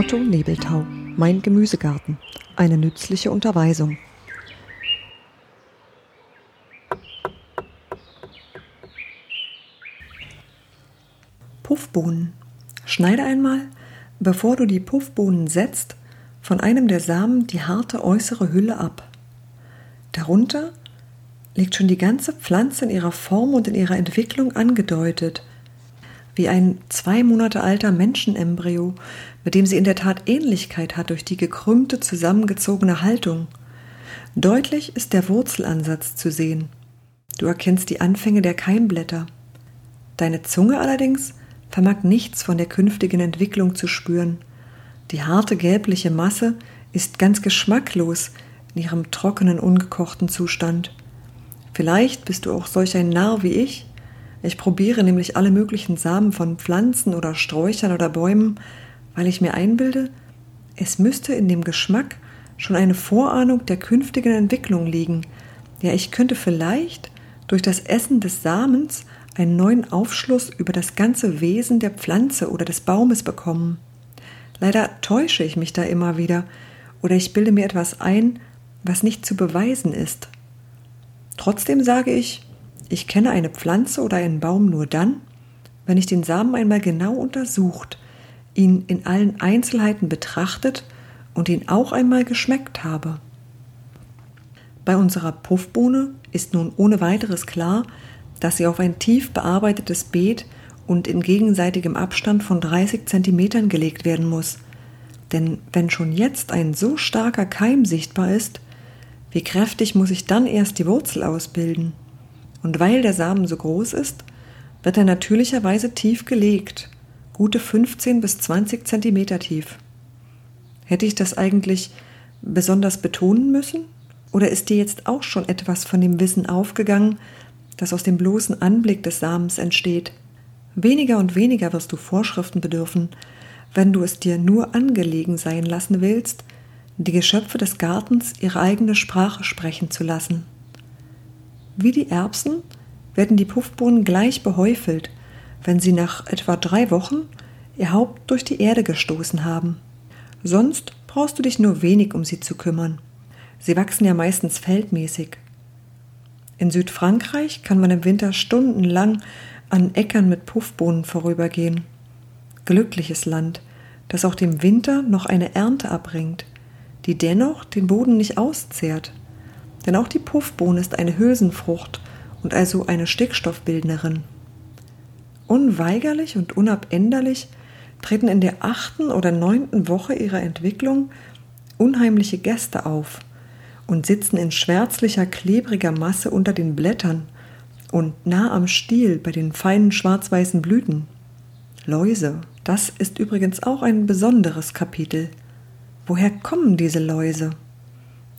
Otto Nebeltau, Mein Gemüsegarten. Eine nützliche Unterweisung. Puffbohnen. Schneide einmal, bevor du die Puffbohnen setzt, von einem der Samen die harte äußere Hülle ab. Darunter liegt schon die ganze Pflanze in ihrer Form und in ihrer Entwicklung angedeutet, wie ein zwei Monate alter Menschenembryo, mit dem sie in der Tat Ähnlichkeit hat durch die gekrümmte, zusammengezogene Haltung. Deutlich ist der Wurzelansatz zu sehen. Du erkennst die Anfänge der Keimblätter. Deine Zunge allerdings vermag nichts von der künftigen Entwicklung zu spüren. Die harte gelbliche Masse ist ganz geschmacklos in ihrem trockenen, ungekochten Zustand. Vielleicht bist du auch solch ein Narr wie ich. Ich probiere nämlich alle möglichen Samen von Pflanzen oder Sträuchern oder Bäumen, weil ich mir einbilde, es müsste in dem Geschmack schon eine Vorahnung der künftigen Entwicklung liegen. Ja, ich könnte vielleicht durch das Essen des Samens einen neuen Aufschluss über das ganze Wesen der Pflanze oder des Baumes bekommen. Leider täusche ich mich da immer wieder oder ich bilde mir etwas ein, was nicht zu beweisen ist. Trotzdem sage ich, ich kenne eine Pflanze oder einen Baum nur dann, wenn ich den Samen einmal genau untersucht, ihn in allen Einzelheiten betrachtet und ihn auch einmal geschmeckt habe. Bei unserer Puffbohne ist nun ohne weiteres klar, dass sie auf ein tief bearbeitetes Beet und in gegenseitigem Abstand von 30 Zentimetern gelegt werden muss. Denn wenn schon jetzt ein so starker Keim sichtbar ist, wie kräftig muss ich dann erst die Wurzel ausbilden? Und weil der Samen so groß ist, wird er natürlicherweise tief gelegt, gute 15 bis 20 Zentimeter tief. Hätte ich das eigentlich besonders betonen müssen? Oder ist dir jetzt auch schon etwas von dem Wissen aufgegangen, das aus dem bloßen Anblick des Samens entsteht? Weniger und weniger wirst du Vorschriften bedürfen, wenn du es dir nur angelegen sein lassen willst, die Geschöpfe des Gartens ihre eigene Sprache sprechen zu lassen. Wie die Erbsen werden die Puffbohnen gleich behäufelt, wenn sie nach etwa drei Wochen ihr Haupt durch die Erde gestoßen haben. Sonst brauchst du dich nur wenig um sie zu kümmern. Sie wachsen ja meistens feldmäßig. In Südfrankreich kann man im Winter stundenlang an Äckern mit Puffbohnen vorübergehen. Glückliches Land, das auch dem Winter noch eine Ernte abbringt die dennoch den Boden nicht auszehrt. Denn auch die Puffbohne ist eine Hülsenfrucht und also eine Stickstoffbildnerin. Unweigerlich und unabänderlich treten in der achten oder neunten Woche ihrer Entwicklung unheimliche Gäste auf und sitzen in schwärzlicher, klebriger Masse unter den Blättern und nah am Stiel bei den feinen schwarz-weißen Blüten. Läuse, das ist übrigens auch ein besonderes Kapitel. Woher kommen diese Läuse?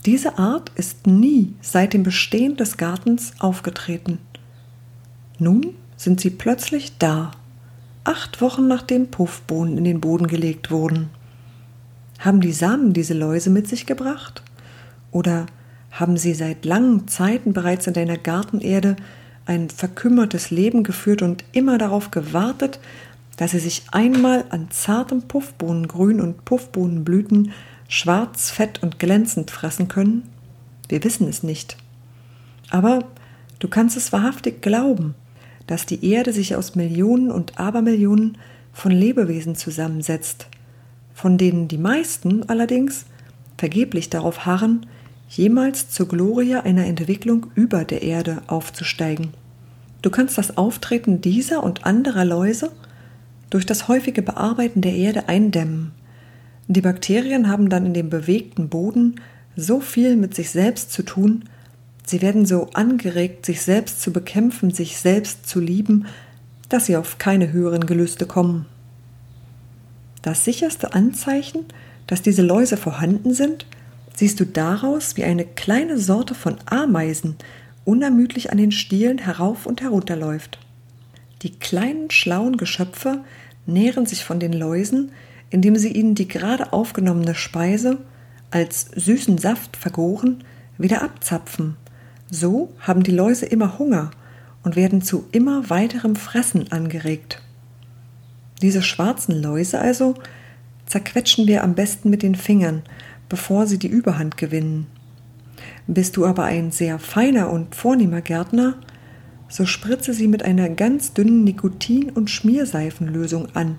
Diese Art ist nie seit dem Bestehen des Gartens aufgetreten. Nun sind sie plötzlich da, acht Wochen nachdem Puffbohnen in den Boden gelegt wurden. Haben die Samen diese Läuse mit sich gebracht? Oder haben sie seit langen Zeiten bereits in deiner Gartenerde ein verkümmertes Leben geführt und immer darauf gewartet, dass sie sich einmal an zartem Puffbohnengrün und Puffbohnenblüten schwarz, fett und glänzend fressen können? Wir wissen es nicht. Aber du kannst es wahrhaftig glauben, dass die Erde sich aus Millionen und Abermillionen von Lebewesen zusammensetzt, von denen die meisten allerdings vergeblich darauf harren, jemals zur Glorie einer Entwicklung über der Erde aufzusteigen. Du kannst das Auftreten dieser und anderer Läuse durch das häufige Bearbeiten der Erde eindämmen. Die Bakterien haben dann in dem bewegten Boden so viel mit sich selbst zu tun, sie werden so angeregt, sich selbst zu bekämpfen, sich selbst zu lieben, dass sie auf keine höheren Gelüste kommen. Das sicherste Anzeichen, dass diese Läuse vorhanden sind, siehst du daraus, wie eine kleine Sorte von Ameisen unermüdlich an den Stielen herauf und herunter läuft. Die kleinen schlauen Geschöpfe nähren sich von den Läusen, indem sie ihnen die gerade aufgenommene Speise als süßen Saft vergoren wieder abzapfen. So haben die Läuse immer Hunger und werden zu immer weiterem Fressen angeregt. Diese schwarzen Läuse also zerquetschen wir am besten mit den Fingern, bevor sie die Überhand gewinnen. Bist du aber ein sehr feiner und vornehmer Gärtner, so spritze sie mit einer ganz dünnen Nikotin- und Schmierseifenlösung an.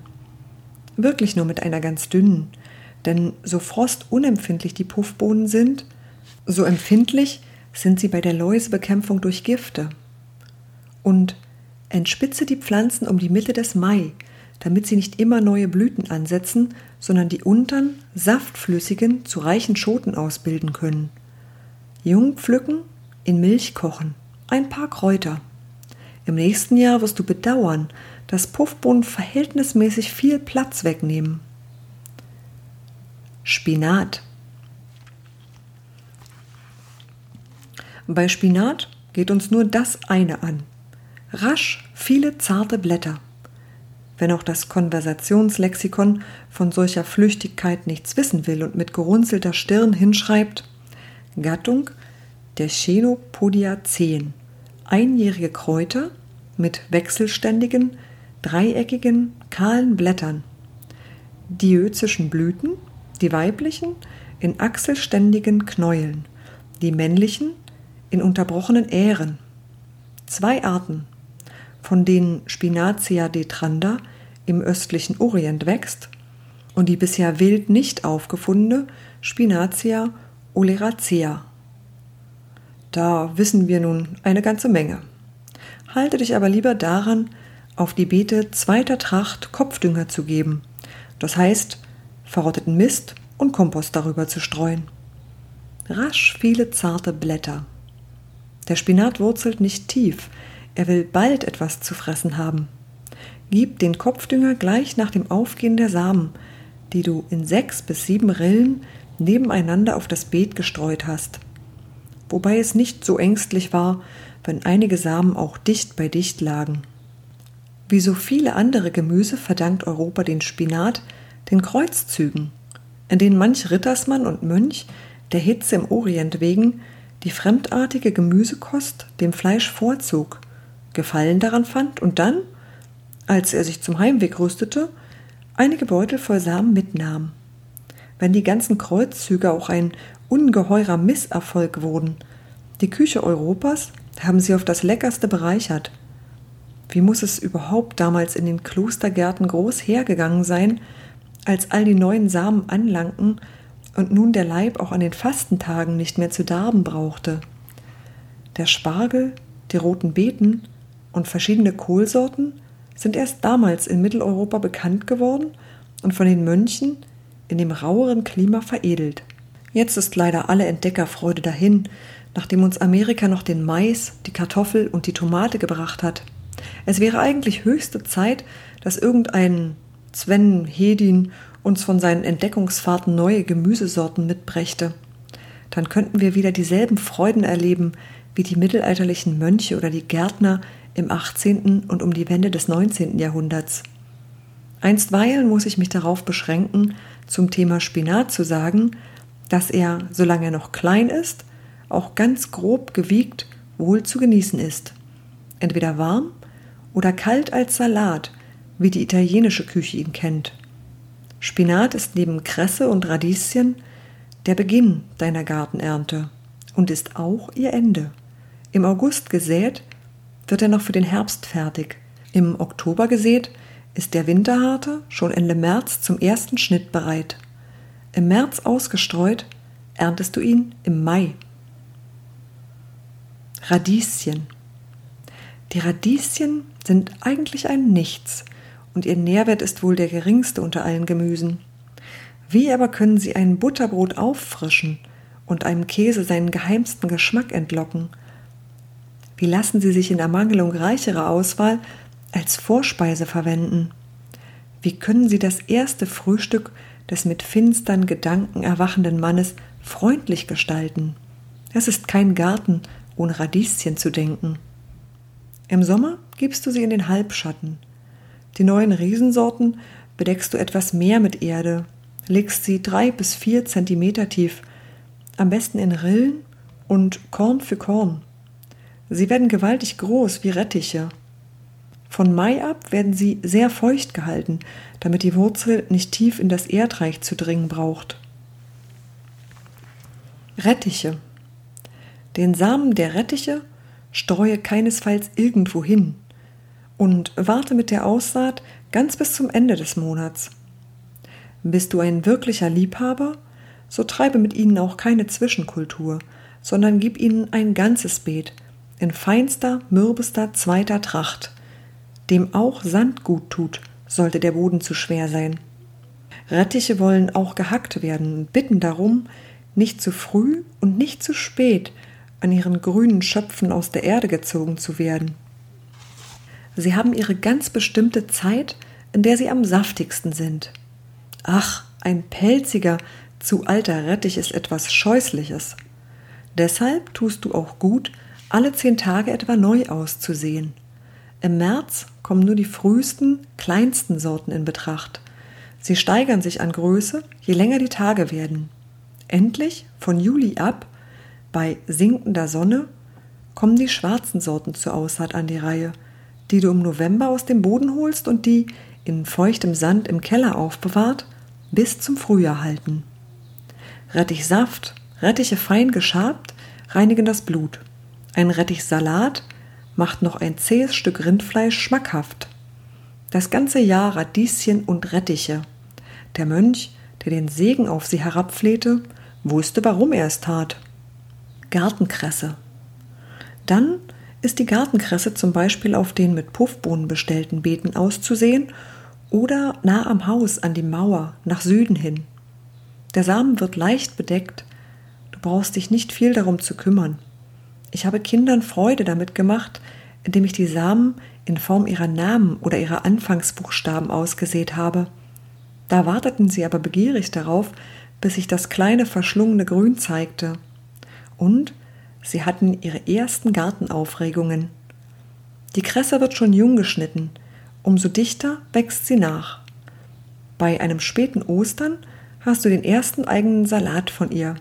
Wirklich nur mit einer ganz dünnen, denn so frostunempfindlich die Puffbohnen sind, so empfindlich sind sie bei der Läusebekämpfung durch Gifte. Und entspitze die Pflanzen um die Mitte des Mai, damit sie nicht immer neue Blüten ansetzen, sondern die untern, saftflüssigen zu reichen Schoten ausbilden können. Jung pflücken, in Milch kochen, ein paar Kräuter. Im nächsten Jahr wirst du bedauern, dass Puffbohnen verhältnismäßig viel Platz wegnehmen. Spinat. Bei Spinat geht uns nur das eine an. Rasch viele zarte Blätter. Wenn auch das Konversationslexikon von solcher Flüchtigkeit nichts wissen will und mit gerunzelter Stirn hinschreibt, Gattung der Chenopodiaceen, einjährige Kräuter mit wechselständigen, dreieckigen, kahlen Blättern, diözischen Blüten, die weiblichen in achselständigen Knäueln, die männlichen in unterbrochenen Ähren. Zwei Arten, von denen Spinacia detranda im östlichen Orient wächst und die bisher wild nicht aufgefundene Spinacia oleracea. Da wissen wir nun eine ganze Menge. Halte dich aber lieber daran, auf die Beete zweiter Tracht Kopfdünger zu geben, das heißt verrotteten Mist und Kompost darüber zu streuen. Rasch viele zarte Blätter. Der Spinat wurzelt nicht tief, er will bald etwas zu fressen haben. Gib den Kopfdünger gleich nach dem Aufgehen der Samen, die du in sechs bis sieben Rillen nebeneinander auf das Beet gestreut hast. Wobei es nicht so ängstlich war, wenn einige Samen auch dicht bei dicht lagen. Wie so viele andere Gemüse verdankt Europa den Spinat den Kreuzzügen, in denen manch Rittersmann und Mönch der Hitze im Orient wegen die fremdartige Gemüsekost dem Fleisch vorzog, Gefallen daran fand und dann, als er sich zum Heimweg rüstete, einige Beutel voll Samen mitnahm. Wenn die ganzen Kreuzzüge auch ein ungeheurer Misserfolg wurden, die Küche Europas haben sie auf das Leckerste bereichert. Wie muss es überhaupt damals in den Klostergärten groß hergegangen sein, als all die neuen Samen anlangten und nun der Leib auch an den Fastentagen nicht mehr zu darben brauchte. Der Spargel, die roten Beeten und verschiedene Kohlsorten sind erst damals in Mitteleuropa bekannt geworden und von den Mönchen in dem raueren Klima veredelt. Jetzt ist leider alle Entdeckerfreude dahin, nachdem uns Amerika noch den Mais, die Kartoffel und die Tomate gebracht hat. Es wäre eigentlich höchste Zeit, dass irgendein Sven Hedin uns von seinen Entdeckungsfahrten neue Gemüsesorten mitbrächte. Dann könnten wir wieder dieselben Freuden erleben wie die mittelalterlichen Mönche oder die Gärtner im 18. und um die Wende des 19. Jahrhunderts. Einstweilen muss ich mich darauf beschränken, zum Thema Spinat zu sagen, dass er, solange er noch klein ist, auch ganz grob gewiegt wohl zu genießen ist. Entweder warm oder kalt als Salat, wie die italienische Küche ihn kennt. Spinat ist neben Kresse und Radieschen der Beginn deiner Gartenernte und ist auch ihr Ende. Im August gesät, wird er noch für den Herbst fertig. Im Oktober gesät, ist der Winterharte schon Ende März zum ersten Schnitt bereit. Im März ausgestreut, erntest du ihn im Mai. Radieschen. Die Radieschen sind eigentlich ein Nichts und ihr Nährwert ist wohl der geringste unter allen Gemüsen. Wie aber können sie ein Butterbrot auffrischen und einem Käse seinen geheimsten Geschmack entlocken? Wie lassen sie sich in Ermangelung reicherer Auswahl als Vorspeise verwenden? Wie können sie das erste Frühstück des mit finstern Gedanken erwachenden Mannes freundlich gestalten? Es ist kein Garten, ohne Radieschen zu denken. Im Sommer gibst du sie in den Halbschatten. Die neuen Riesensorten bedeckst du etwas mehr mit Erde, legst sie drei bis vier Zentimeter tief, am besten in Rillen und Korn für Korn. Sie werden gewaltig groß wie Rettiche. Von Mai ab werden sie sehr feucht gehalten, damit die Wurzel nicht tief in das Erdreich zu dringen braucht. Rettiche. Den Samen der Rettiche streue keinesfalls irgendwo hin und warte mit der Aussaat ganz bis zum Ende des Monats. Bist du ein wirklicher Liebhaber, so treibe mit ihnen auch keine Zwischenkultur, sondern gib ihnen ein ganzes Beet in feinster, mürbester zweiter Tracht, dem auch Sand gut tut, sollte der Boden zu schwer sein. Rettiche wollen auch gehackt werden und bitten darum, nicht zu früh und nicht zu spät an ihren grünen Schöpfen aus der Erde gezogen zu werden. Sie haben ihre ganz bestimmte Zeit, in der sie am saftigsten sind. Ach, ein pelziger, zu alter Rettich ist etwas Scheußliches. Deshalb tust du auch gut, alle zehn Tage etwa neu auszusehen. Im März kommen nur die frühesten, kleinsten Sorten in Betracht. Sie steigern sich an Größe, je länger die Tage werden. Endlich, von Juli ab, bei sinkender Sonne, kommen die schwarzen Sorten zur Aussaat an die Reihe, die du im November aus dem Boden holst und die, in feuchtem Sand im Keller aufbewahrt, bis zum Frühjahr halten. Rettichsaft, Rettiche fein geschabt, reinigen das Blut. Ein Rettichsalat macht noch ein zähes Stück Rindfleisch schmackhaft. Das ganze Jahr Radieschen und Rettiche. Der Mönch, der den Segen auf sie herabflehte, wusste, warum er es tat. Gartenkresse. Dann ist die Gartenkresse zum Beispiel auf den mit Puffbohnen bestellten Beeten auszusehen oder nah am Haus an die Mauer nach Süden hin. Der Samen wird leicht bedeckt, du brauchst dich nicht viel darum zu kümmern. Ich habe Kindern Freude damit gemacht, indem ich die Samen in Form ihrer Namen oder ihrer Anfangsbuchstaben ausgesät habe. Da warteten sie aber begierig darauf, bis sich das kleine verschlungene Grün zeigte. Und sie hatten ihre ersten Gartenaufregungen. Die Kresse wird schon jung geschnitten, umso dichter wächst sie nach. Bei einem späten Ostern hast du den ersten eigenen Salat von ihr.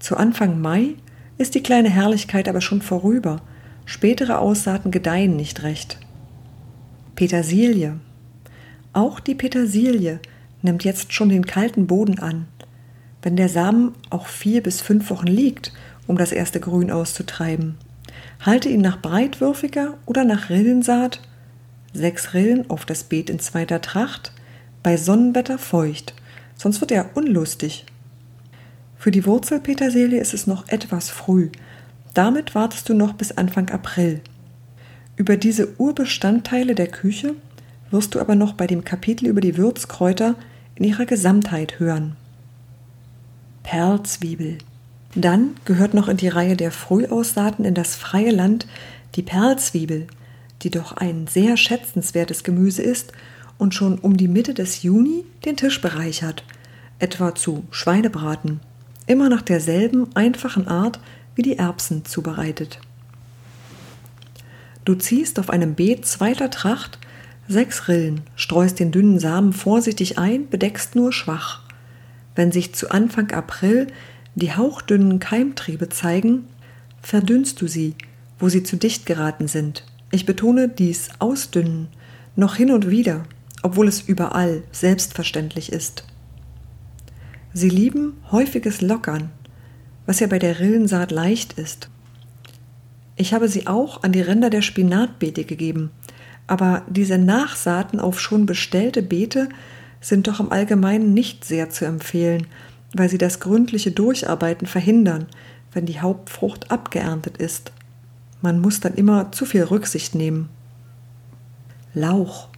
Zu Anfang Mai ist die kleine Herrlichkeit aber schon vorüber. Spätere Aussaaten gedeihen nicht recht. Petersilie. Auch die Petersilie nimmt jetzt schon den kalten Boden an. Wenn der Samen auch vier bis fünf Wochen liegt, um das erste Grün auszutreiben, halte ihn nach breitwürfiger oder nach Rillensaat, sechs Rillen auf das Beet in zweiter Tracht, bei Sonnenwetter feucht, sonst wird er unlustig für die Wurzelpetersilie ist es noch etwas früh. Damit wartest du noch bis Anfang April. Über diese Urbestandteile der Küche wirst du aber noch bei dem Kapitel über die Würzkräuter in ihrer Gesamtheit hören. Perlzwiebel. Dann gehört noch in die Reihe der Frühaussaaten in das freie Land die Perlzwiebel, die doch ein sehr schätzenswertes Gemüse ist und schon um die Mitte des Juni den Tisch bereichert, etwa zu Schweinebraten immer nach derselben einfachen Art wie die Erbsen zubereitet. Du ziehst auf einem Beet zweiter Tracht sechs Rillen, streust den dünnen Samen vorsichtig ein, bedeckst nur schwach. Wenn sich zu Anfang April die hauchdünnen Keimtriebe zeigen, verdünnst du sie, wo sie zu dicht geraten sind. Ich betone dies Ausdünnen noch hin und wieder, obwohl es überall selbstverständlich ist. Sie lieben häufiges Lockern, was ja bei der Rillensaat leicht ist. Ich habe sie auch an die Ränder der Spinatbeete gegeben, aber diese Nachsaaten auf schon bestellte Beete sind doch im Allgemeinen nicht sehr zu empfehlen, weil sie das gründliche Durcharbeiten verhindern, wenn die Hauptfrucht abgeerntet ist. Man muss dann immer zu viel Rücksicht nehmen. Lauch.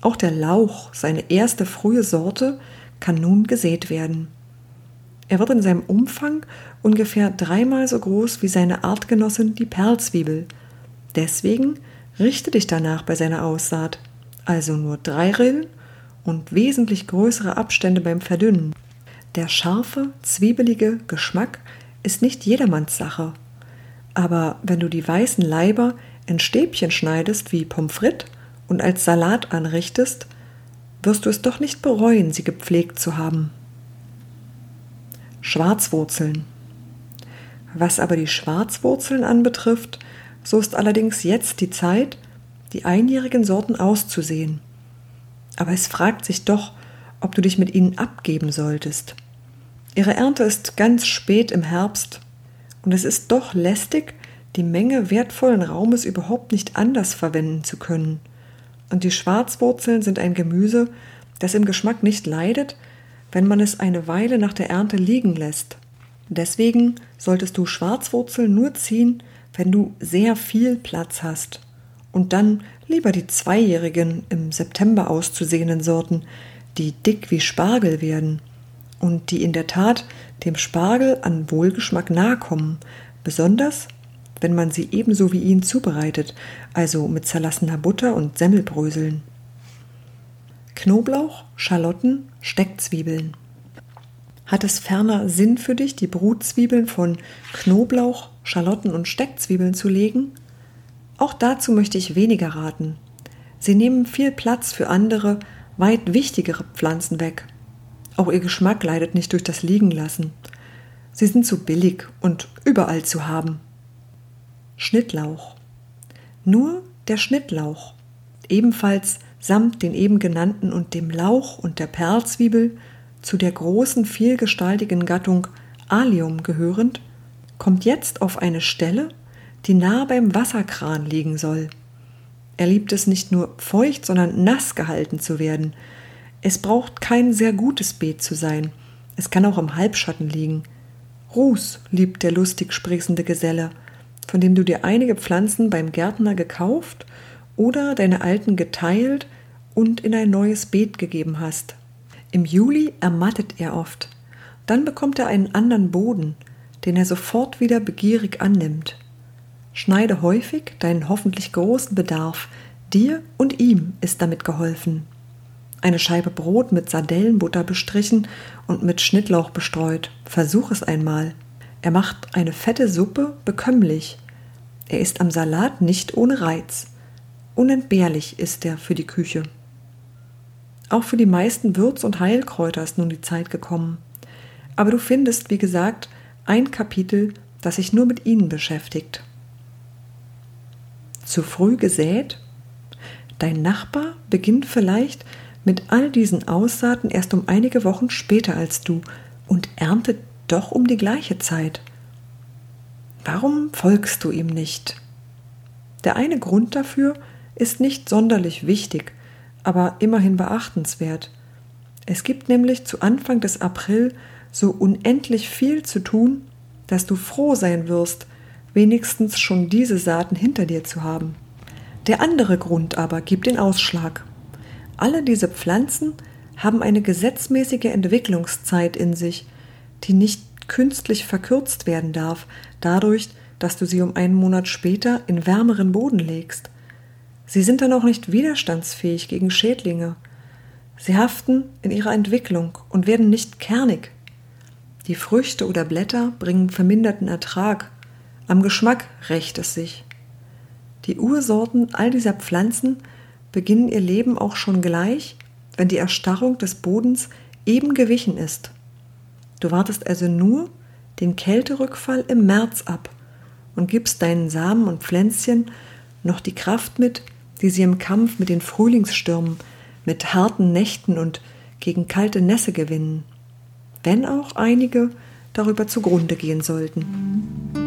Auch der Lauch, seine erste frühe Sorte, kann nun gesät werden. Er wird in seinem Umfang ungefähr dreimal so groß wie seine Artgenossin die Perlzwiebel. Deswegen richte dich danach bei seiner Aussaat, also nur drei Rillen und wesentlich größere Abstände beim Verdünnen. Der scharfe, zwiebelige Geschmack ist nicht jedermanns Sache. Aber wenn du die weißen Leiber in Stäbchen schneidest wie Pommes frites und als Salat anrichtest, wirst du es doch nicht bereuen, sie gepflegt zu haben. Schwarzwurzeln. Was aber die Schwarzwurzeln anbetrifft, so ist allerdings jetzt die Zeit, die einjährigen Sorten auszusehen. Aber es fragt sich doch, ob du dich mit ihnen abgeben solltest. Ihre Ernte ist ganz spät im Herbst und es ist doch lästig, die Menge wertvollen Raumes überhaupt nicht anders verwenden zu können. Und die Schwarzwurzeln sind ein Gemüse, das im Geschmack nicht leidet, wenn man es eine Weile nach der Ernte liegen lässt. Deswegen solltest du Schwarzwurzeln nur ziehen, wenn du sehr viel Platz hast. Und dann lieber die zweijährigen im September auszusehenden Sorten, die dick wie Spargel werden und die in der Tat dem Spargel an Wohlgeschmack nahe kommen, besonders wenn man sie ebenso wie ihn zubereitet, also mit zerlassener Butter und Semmelbröseln. Knoblauch, Schalotten, Steckzwiebeln. Hat es ferner Sinn für dich, die Brutzwiebeln von Knoblauch, Schalotten und Steckzwiebeln zu legen? Auch dazu möchte ich weniger raten. Sie nehmen viel Platz für andere, weit wichtigere Pflanzen weg. Auch ihr Geschmack leidet nicht durch das Liegenlassen. Sie sind zu billig und überall zu haben. Schnittlauch. Nur der Schnittlauch, ebenfalls samt den eben genannten und dem Lauch und der Perlzwiebel zu der großen vielgestaltigen Gattung Allium gehörend, kommt jetzt auf eine Stelle, die nahe beim Wasserkran liegen soll. Er liebt es nicht nur feucht, sondern nass gehalten zu werden. Es braucht kein sehr gutes Beet zu sein. Es kann auch im Halbschatten liegen. Ruß liebt der lustig sprießende Geselle von dem du dir einige Pflanzen beim Gärtner gekauft oder deine alten geteilt und in ein neues Beet gegeben hast. Im Juli ermattet er oft. Dann bekommt er einen anderen Boden, den er sofort wieder begierig annimmt. Schneide häufig deinen hoffentlich großen Bedarf. Dir und ihm ist damit geholfen. Eine Scheibe Brot mit Sardellenbutter bestrichen und mit Schnittlauch bestreut. Versuch es einmal. Er macht eine fette Suppe bekömmlich. Er ist am Salat nicht ohne Reiz. Unentbehrlich ist er für die Küche. Auch für die meisten Würz- und Heilkräuter ist nun die Zeit gekommen. Aber du findest, wie gesagt, ein Kapitel, das sich nur mit ihnen beschäftigt. Zu früh gesät? Dein Nachbar beginnt vielleicht mit all diesen Aussaaten erst um einige Wochen später als du und erntet doch um die gleiche Zeit. Warum folgst du ihm nicht? Der eine Grund dafür ist nicht sonderlich wichtig, aber immerhin beachtenswert. Es gibt nämlich zu Anfang des April so unendlich viel zu tun, dass du froh sein wirst, wenigstens schon diese Saaten hinter dir zu haben. Der andere Grund aber gibt den Ausschlag. Alle diese Pflanzen haben eine gesetzmäßige Entwicklungszeit in sich, die nicht künstlich verkürzt werden darf, dadurch, dass du sie um einen Monat später in wärmeren Boden legst. Sie sind dann auch nicht widerstandsfähig gegen Schädlinge. Sie haften in ihrer Entwicklung und werden nicht kernig. Die Früchte oder Blätter bringen verminderten Ertrag. Am Geschmack rächt es sich. Die Ursorten all dieser Pflanzen beginnen ihr Leben auch schon gleich, wenn die Erstarrung des Bodens eben gewichen ist. Du wartest also nur den Kälterückfall im März ab und gibst deinen Samen und Pflänzchen noch die Kraft mit, die sie im Kampf mit den Frühlingsstürmen, mit harten Nächten und gegen kalte Nässe gewinnen, wenn auch einige darüber zugrunde gehen sollten.